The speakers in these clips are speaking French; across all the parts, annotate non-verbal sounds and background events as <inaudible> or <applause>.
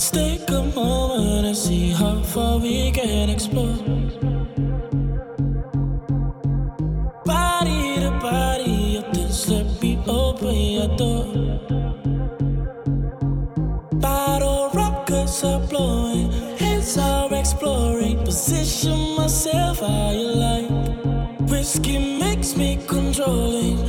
Let's take a moment and see how far we can explore. Body to body, you just let me open your door. Bottle rockets are blowing, heads are exploring. Position myself how you like. Whiskey makes me controlling.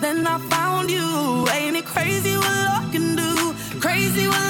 Then I found you. Ain't it crazy what love can do? Crazy what love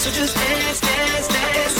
So just dance, dance, dance.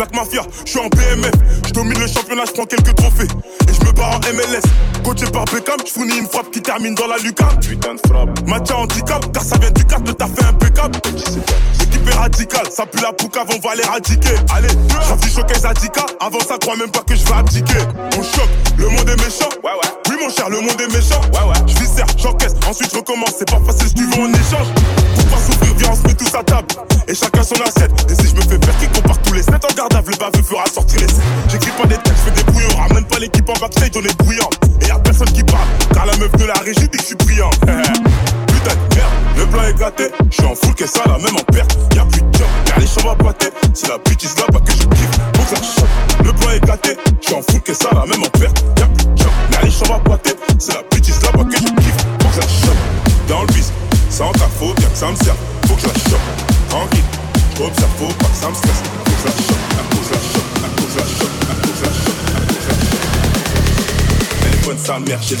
Black Mafia, je suis en BMF. Je domine le championnat, je prends quelques trophées. Et je me barre en MLS. Coaché par Beckham, je fournis une frappe qui termine dans la lucarne. Putain de frappe. Match handicap, car ça vient du cadre de ta fait impeccable. Radicale, ça pue la poucave, on va l'éradiquer. Allez, j'affiche au Zadika. Avant ça, crois même pas que je vais abdiquer. On choque, le monde est méchant. Ouais, ouais. Oui, mon cher, le monde est méchant. Ouais, ouais. Je viscère, j'encaisse, ensuite je recommence. C'est pas facile, je veux en échange. Pour pas souffrir, viens, on se met tous à table. Et chacun son assiette. Et si je me fais faire qui compare tous les 7 en garde le baveux fera sortir les 7. J'écris pas des textes, je fais des brouillons. Ramène pas l'équipe en backstage, on est bruyant. Et y'a personne qui parle, car la meuf de la régie dit que je suis brillant. <laughs> Putain de merde, le plan est gâté, je suis en full que ça, la même en perte. Y'a plus de job, y'a les chambres à boiter. C'est la bêtise là-bas que je kiffe. Faut que ça choque. Le plan est gâté, je suis en full que ça, la même en perte. Y'a plus de job, y'a les chambres à boiter. C'est la bêtise là-bas que je kiffe. Faut que ça choque. Dans le bis, sans ta faute, y'a que ça me sert. Faut que ça choque. Tranquille, j'observe, faut pas que ça me stresse. Faut que ça choque, à cause la choque, à cause la choque, à cause la choque, à cause la choque. Bonne sa mère, j'ai le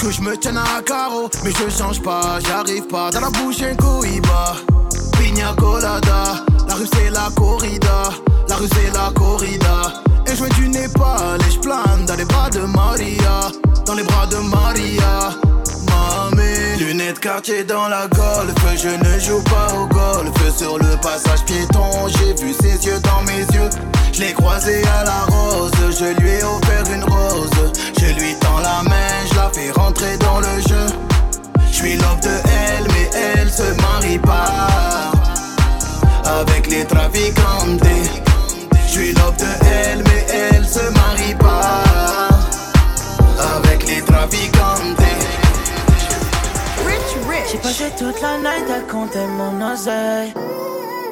Que je me tienne à carreau. Mais je change pas, j'arrive pas. Dans la bouche, un cohiba. Pina colada. La rue, c'est la corrida. La rue, c'est la corrida. Et je du Népal et je plane dans les bras de Maria. Dans les bras de Maria. Mamé. Lunettes quartier dans la golf. Je ne joue pas au golf. Sur le passage piéton, j'ai vu ses yeux dans mes yeux. Je l'ai croisé à la rose, je lui ai offert une rose. Je lui tends la main, je la fais rentrer dans le jeu. Je suis love de elle, mais elle se marie pas avec les trafiquantes. Je suis love de elle, mais elle se marie pas avec les trafiquantes. J'ai passé toute la night à compter mon oseille.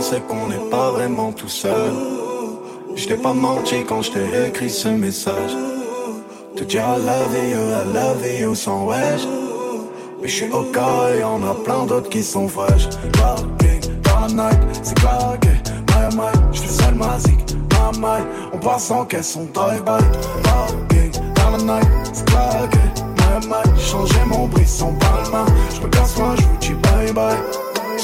c'est qu'on n'est pas vraiment tout seul. Je pas menti quand je t'ai écrit ce message. Te dire I love you, I love you sans wesh. Mais je suis au cas et y'en a plein d'autres qui sont fraîches. Clarking dans la night, c'est claqué. My my, je fais seul ma zik, my. On passe en caisse, on drive-by. Clarking dans la night, c'est claqué. My my, changer mon brisson par le main. Je me casse moi, je vous dis bye bye.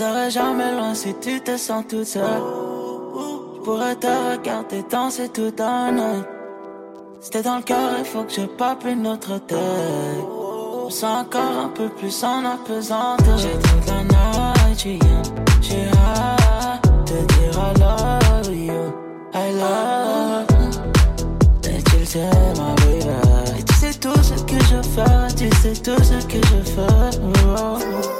serai jamais loin si tu te sens toute seule. Je pourrais te regarder danser tout un an. C'était dans le cœur, il faut que je pape une autre tête. Je sens encore un peu plus en apesanteur. J'ai toute la night. J'ai hâte de dire I love you. I love. Et tu sais, ma baby. Et tu sais tout ce que je fais, tu sais tout ce que je fais. Oh.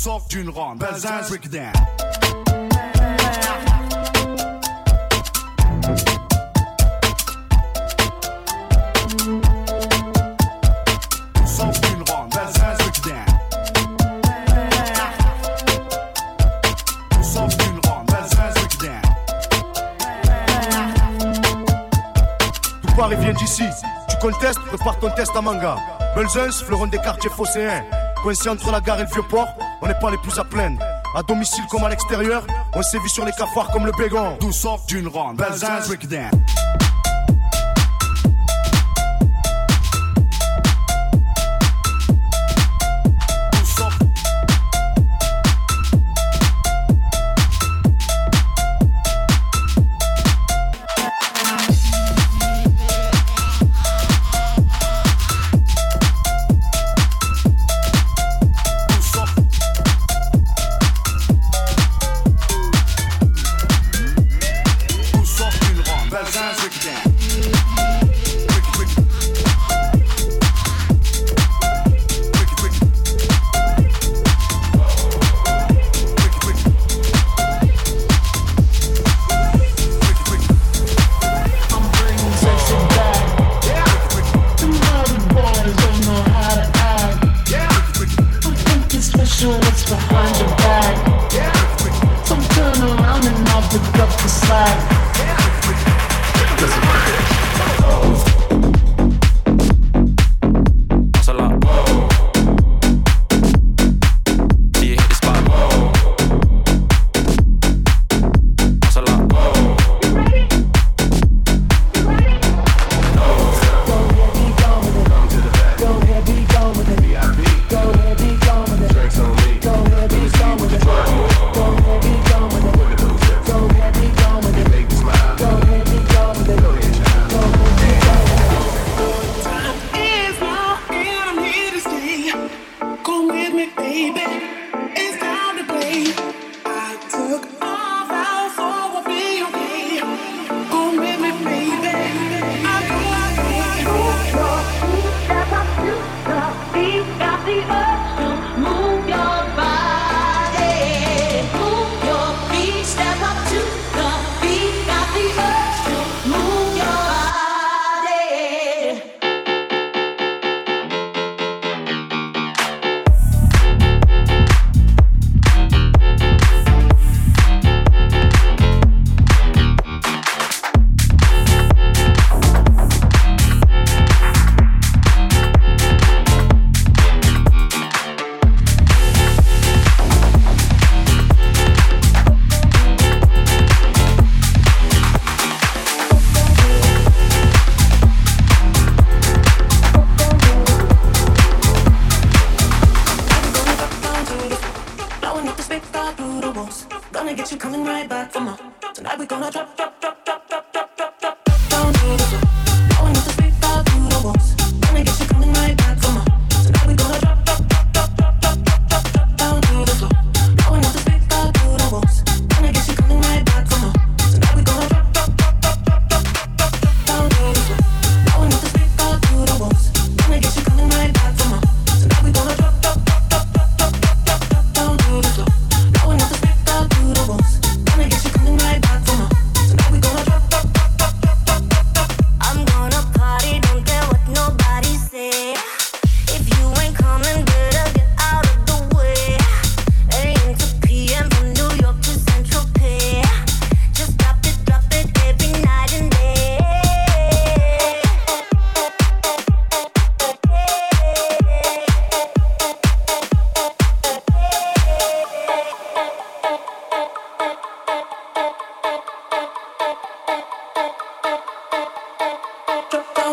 Sauf d'une ronde, Belzun breakdown. Sauf d'une ronde, Belzun breakdown. Sauf d'une ronde, Belzun breakdown. Tout Paris vient d'ici. Tu contestes, le partant teste un manga. Belzuns fleuront des quartiers fauzeins. Coincé entre la gare et le vieux port on n'est pas les plus à plaindre. À domicile comme à l'extérieur, on sévit sur les cafards comme le bégon. D'où sort d'une ronde. Belzins.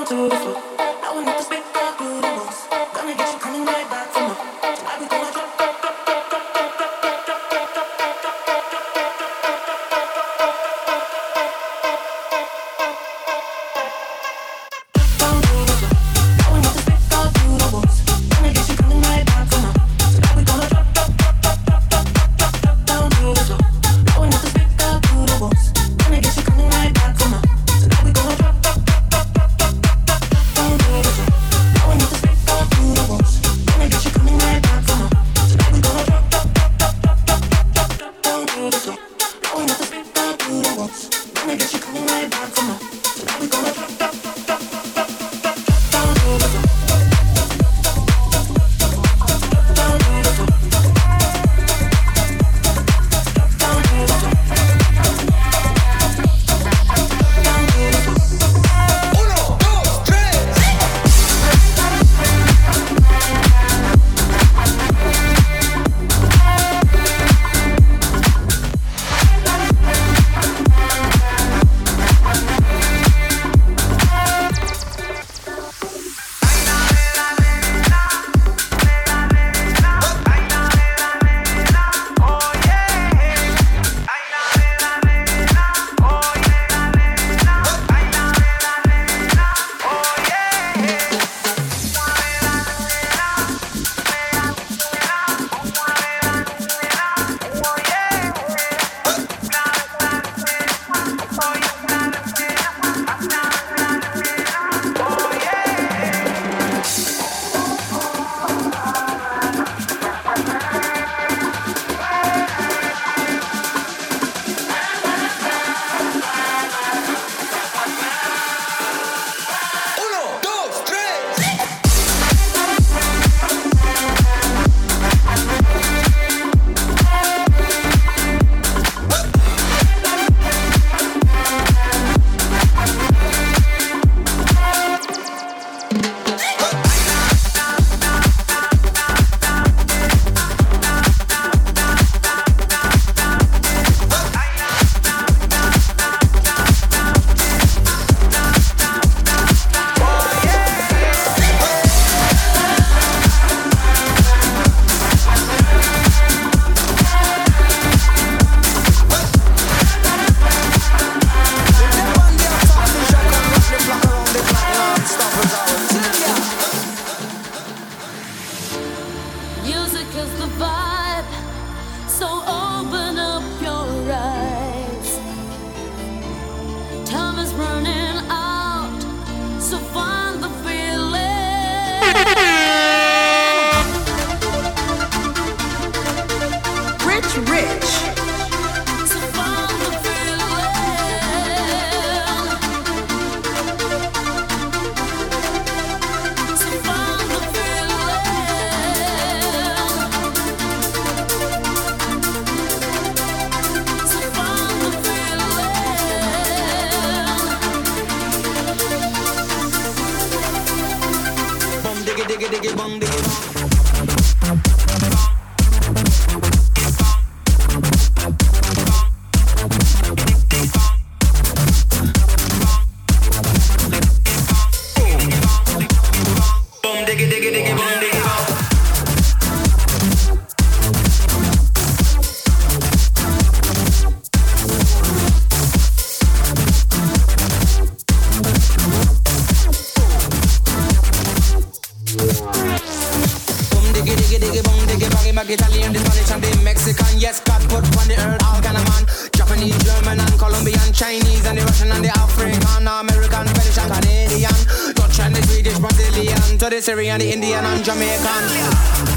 to the floor. Satan.